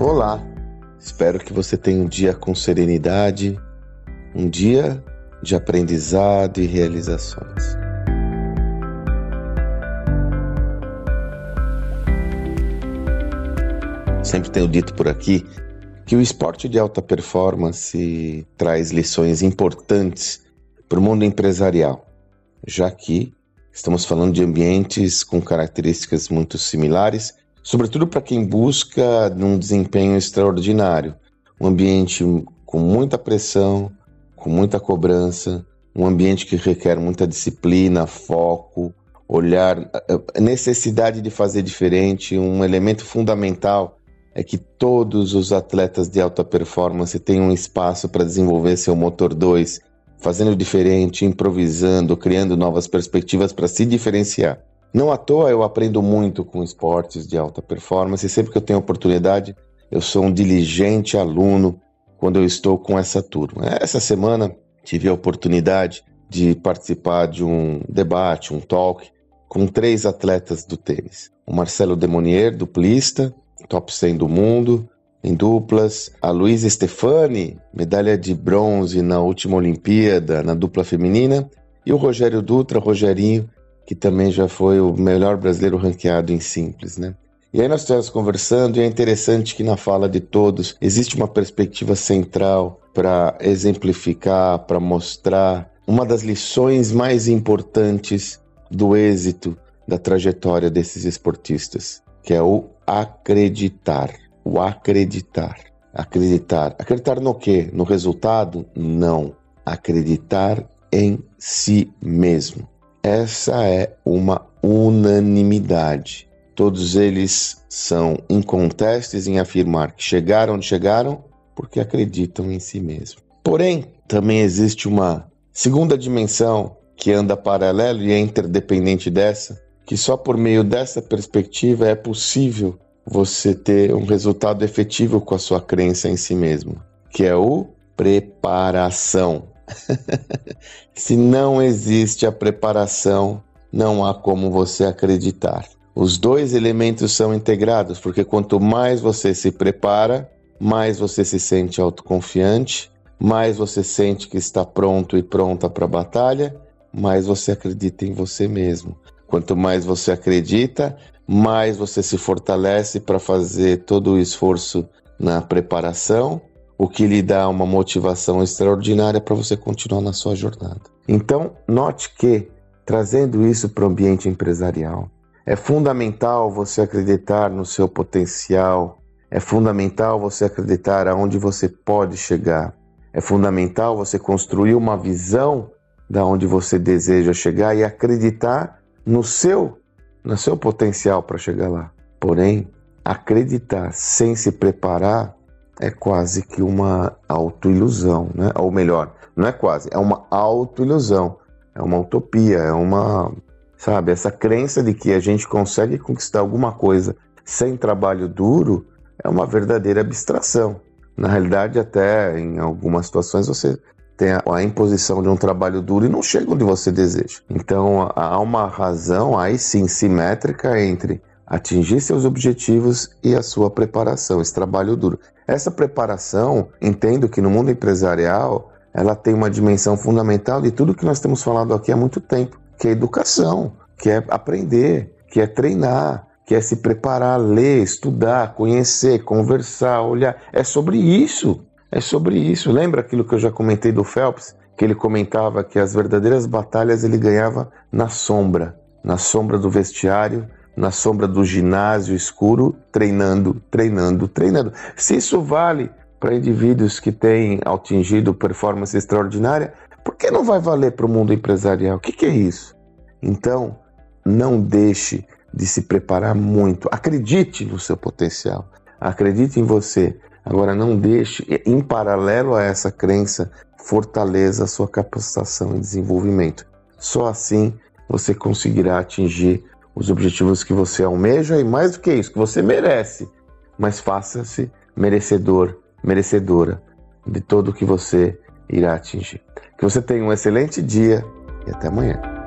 Olá, espero que você tenha um dia com serenidade, um dia de aprendizado e realizações. Sempre tenho dito por aqui que o esporte de alta performance traz lições importantes para o mundo empresarial, já que estamos falando de ambientes com características muito similares sobretudo para quem busca um desempenho extraordinário, um ambiente com muita pressão, com muita cobrança, um ambiente que requer muita disciplina, foco, olhar, eh, necessidade de fazer diferente, um elemento fundamental é que todos os atletas de alta performance tenham um espaço para desenvolver seu motor 2, fazendo diferente, improvisando, criando novas perspectivas para se diferenciar. Não à toa eu aprendo muito com esportes de alta performance e sempre que eu tenho oportunidade, eu sou um diligente aluno quando eu estou com essa turma. Essa semana tive a oportunidade de participar de um debate, um talk, com três atletas do tênis. O Marcelo Demonier, duplista, top 100 do mundo, em duplas. A Luísa Stefani, medalha de bronze na última Olimpíada, na dupla feminina. E o Rogério Dutra, Rogerinho, que também já foi o melhor brasileiro ranqueado em simples, né? E aí nós estamos conversando e é interessante que na fala de todos existe uma perspectiva central para exemplificar, para mostrar uma das lições mais importantes do êxito da trajetória desses esportistas, que é o acreditar. O acreditar. Acreditar. Acreditar no quê? No resultado? Não. Acreditar em si mesmo. Essa é uma unanimidade. Todos eles são incontestes em afirmar que chegaram onde chegaram porque acreditam em si mesmo. Porém, também existe uma segunda dimensão que anda paralelo e é interdependente dessa, que só por meio dessa perspectiva é possível você ter um resultado efetivo com a sua crença em si mesmo, que é o preparação. Se não existe a preparação, não há como você acreditar. Os dois elementos são integrados, porque quanto mais você se prepara, mais você se sente autoconfiante, mais você sente que está pronto e pronta para a batalha, mais você acredita em você mesmo. Quanto mais você acredita, mais você se fortalece para fazer todo o esforço na preparação o que lhe dá uma motivação extraordinária para você continuar na sua jornada. Então, note que, trazendo isso para o ambiente empresarial, é fundamental você acreditar no seu potencial, é fundamental você acreditar aonde você pode chegar, é fundamental você construir uma visão da onde você deseja chegar e acreditar no seu, no seu potencial para chegar lá. Porém, acreditar sem se preparar é quase que uma autoilusão, né? Ou melhor, não é quase, é uma autoilusão, é uma utopia, é uma, sabe, essa crença de que a gente consegue conquistar alguma coisa sem trabalho duro é uma verdadeira abstração. Na realidade, até em algumas situações você tem a, imposição de um trabalho duro e não chega onde você deseja. Então há uma razão aí sim simétrica entre atingir seus objetivos e a sua preparação, esse trabalho duro. Essa preparação, entendo que no mundo empresarial, ela tem uma dimensão fundamental de tudo que nós temos falado aqui há muito tempo, que é educação, que é aprender, que é treinar, que é se preparar, ler, estudar, conhecer, conversar, olhar. É sobre isso. É sobre isso. Lembra aquilo que eu já comentei do Phelps? Que ele comentava que as verdadeiras batalhas ele ganhava na sombra, na sombra do vestiário na sombra do ginásio escuro, treinando, treinando, treinando. Se isso vale para indivíduos que têm atingido performance extraordinária, por que não vai valer para o mundo empresarial? O que, que é isso? Então, não deixe de se preparar muito. Acredite no seu potencial. Acredite em você. Agora, não deixe, em paralelo a essa crença, fortaleça a sua capacitação e desenvolvimento. Só assim você conseguirá atingir os objetivos que você almeja e mais do que isso, que você merece, mas faça-se merecedor, merecedora de todo o que você irá atingir. Que você tenha um excelente dia e até amanhã.